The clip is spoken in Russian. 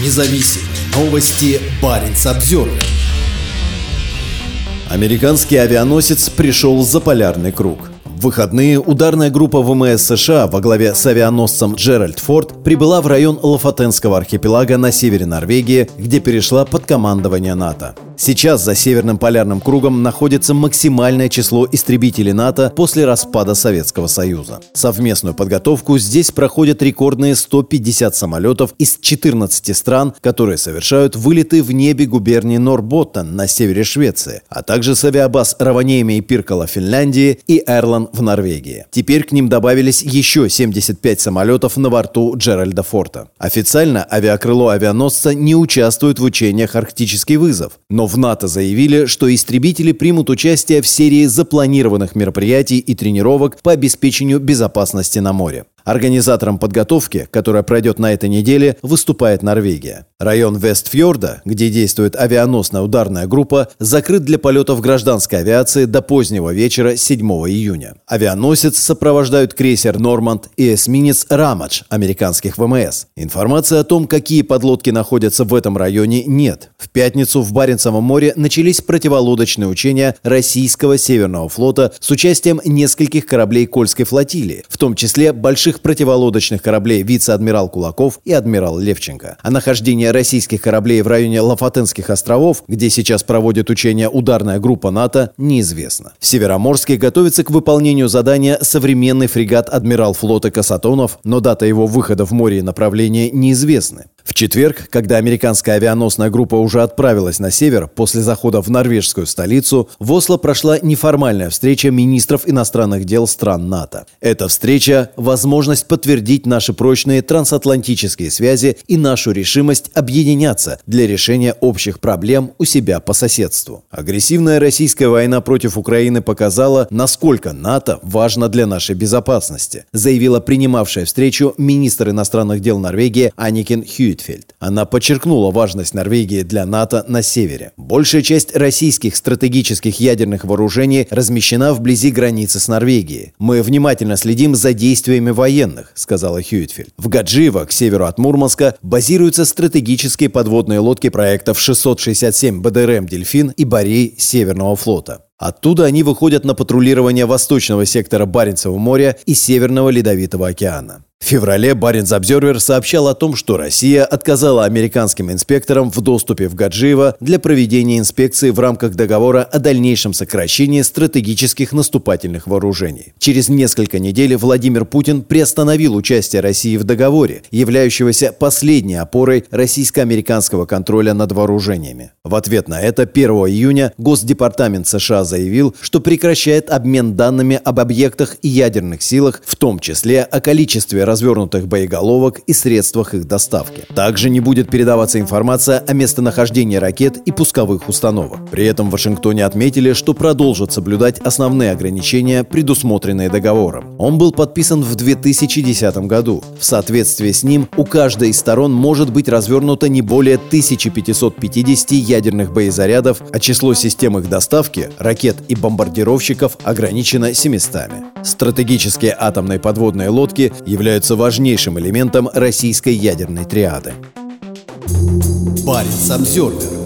Независимые новости. Барин обзервер Американский авианосец пришел за полярный круг. В выходные ударная группа ВМС США во главе с авианосцем Джеральд Форд прибыла в район Лафатенского архипелага на севере Норвегии, где перешла под командование НАТО. Сейчас за Северным полярным кругом находится максимальное число истребителей НАТО после распада Советского Союза. Совместную подготовку здесь проходят рекордные 150 самолетов из 14 стран, которые совершают вылеты в небе губернии Норботтен на севере Швеции, а также с авиабаз Раванейми и Пиркала Финляндии и Эрлан в Норвегии. Теперь к ним добавились еще 75 самолетов на борту Джеральда Форта. Официально авиакрыло авианосца не участвует в учениях «Арктический вызов», но в НАТО заявили, что истребители примут участие в серии запланированных мероприятий и тренировок по обеспечению безопасности на море. Организатором подготовки, которая пройдет на этой неделе, выступает Норвегия. Район Вестфьорда, где действует авианосная ударная группа, закрыт для полетов гражданской авиации до позднего вечера 7 июня. Авианосец сопровождают крейсер «Норманд» и эсминец «Рамадж» американских ВМС. Информации о том, какие подлодки находятся в этом районе, нет. В пятницу в Баренцевом море начались противолодочные учения российского Северного флота с участием нескольких кораблей Кольской флотилии, в том числе больших бывших противолодочных кораблей вице-адмирал Кулаков и адмирал Левченко. О нахождении российских кораблей в районе Лафатенских островов, где сейчас проводит учения ударная группа НАТО, неизвестно. В Североморске готовится к выполнению задания современный фрегат адмирал флота Касатонов, но дата его выхода в море и направления неизвестны. В четверг, когда американская авианосная группа уже отправилась на север после захода в норвежскую столицу, в Осло прошла неформальная встреча министров иностранных дел стран НАТО. Эта встреча – возможность подтвердить наши прочные трансатлантические связи и нашу решимость объединяться для решения общих проблем у себя по соседству. Агрессивная российская война против Украины показала, насколько НАТО важно для нашей безопасности, заявила принимавшая встречу министр иностранных дел Норвегии Аникин Хьюит. Витфельд. Она подчеркнула важность Норвегии для НАТО на севере. Большая часть российских стратегических ядерных вооружений размещена вблизи границы с Норвегией. Мы внимательно следим за действиями военных, сказала Хьюитфельд. В Гаджиево, к северу от Мурманска, базируются стратегические подводные лодки проектов 667 БДРМ «Дельфин» и «Борей» Северного флота. Оттуда они выходят на патрулирование восточного сектора Баренцева моря и Северного Ледовитого океана. В феврале Баренц Обзервер сообщал о том, что Россия отказала американским инспекторам в доступе в Гаджиево для проведения инспекции в рамках договора о дальнейшем сокращении стратегических наступательных вооружений. Через несколько недель Владимир Путин приостановил участие России в договоре, являющегося последней опорой российско-американского контроля над вооружениями. В ответ на это 1 июня Госдепартамент США заявил, что прекращает обмен данными об объектах и ядерных силах, в том числе о количестве развернутых боеголовок и средствах их доставки. Также не будет передаваться информация о местонахождении ракет и пусковых установок. При этом в Вашингтоне отметили, что продолжат соблюдать основные ограничения, предусмотренные договором. Он был подписан в 2010 году. В соответствии с ним у каждой из сторон может быть развернуто не более 1550 ядерных боезарядов, а число систем их доставки, ракет и бомбардировщиков ограничено 700. Стратегические атомные подводные лодки являются являются важнейшим элементом российской ядерной триады. Парень Самсервер